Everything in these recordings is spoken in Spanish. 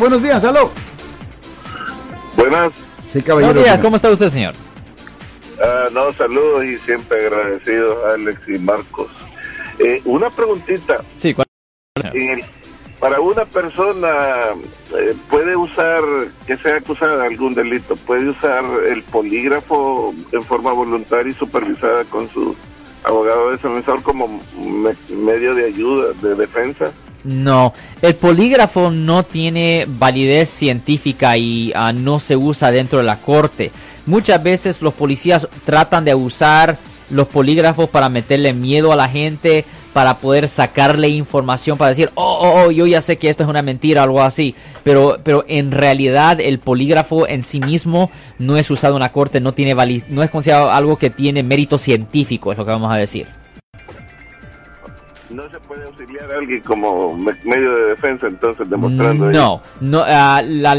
Buenos días, aló. Buenas. Sí, caballero. Buenos días, ¿cómo está usted, señor? Ah, no, saludos y siempre agradecidos Alex y Marcos. Eh, una preguntita. Sí, ¿cuál? El- para una persona eh, puede usar, que sea acusada de algún delito, puede usar el polígrafo en forma voluntaria y supervisada con su abogado defensor como me- medio de ayuda, de defensa. No, el polígrafo no tiene validez científica y ah, no se usa dentro de la corte. Muchas veces los policías tratan de usar los polígrafos para meterle miedo a la gente, para poder sacarle información, para decir, oh, oh, oh, yo ya sé que esto es una mentira algo así. Pero, pero en realidad el polígrafo en sí mismo no es usado en la corte, no tiene no es considerado algo que tiene mérito científico, es lo que vamos a decir. No se puede auxiliar a alguien como me- medio de defensa, entonces demostrando. No, no ah, la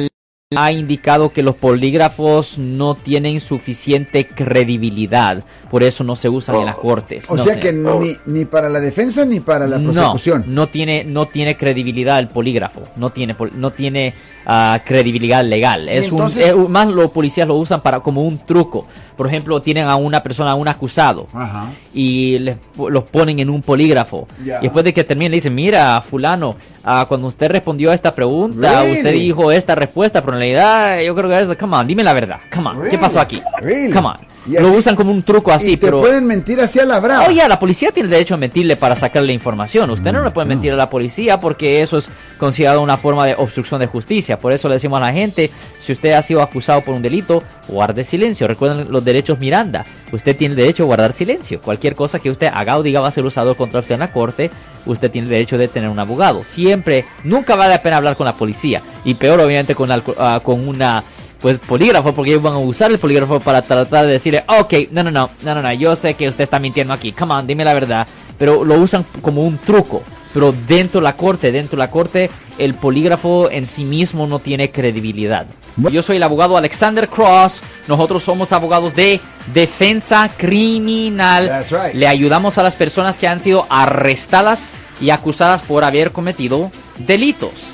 ha indicado que los polígrafos no tienen suficiente credibilidad, por eso no se usan en las cortes. O No sea sé. que ni, ni para la defensa ni para la no, prosecución. no tiene no tiene credibilidad el polígrafo, no tiene pol- no tiene ah, credibilidad legal. Es un- entonces- es un- más los policías lo usan para como un truco. Por ejemplo, tienen a una persona, a un acusado Ajá. y les, los ponen en un polígrafo. Y después de que terminen le dicen, mira, fulano, ah, cuando usted respondió a esta pregunta, Really? usted dijo esta respuesta, pero yo creo que es, come on, dime la verdad, come on, ¿qué Really? pasó aquí? Really? Come on. Y Lo así- usan como un truco así, y te pero... pueden mentir así a la brava. Oye, la policía tiene derecho a mentirle para sacarle información. Usted no le puede mentir a la policía porque eso es considerado una forma de obstrucción de justicia. Por eso le decimos a la gente, si usted ha sido acusado por un delito, guarde silencio. Recuerden los derechos Miranda. Usted tiene derecho a guardar silencio. Cualquier cosa que usted haga o diga va a ser usado contra usted en la corte. Usted tiene derecho de tener un abogado. Siempre, nunca vale la pena hablar con la policía. Y peor, obviamente, con, ah, con una pues polígrafo, porque ellos van a usar el polígrafo para tratar de decirle, ok, no, no, no, no, no, no, yo sé que usted está mintiendo aquí, come on, dime la verdad, pero lo usan como un truco, pero dentro de la corte, dentro de la corte, el polígrafo en sí mismo no tiene credibilidad. Yo soy el abogado Alexander Cross, nosotros somos abogados de defensa criminal, That's right. le ayudamos a las personas que han sido arrestadas y acusadas por haber cometido delitos.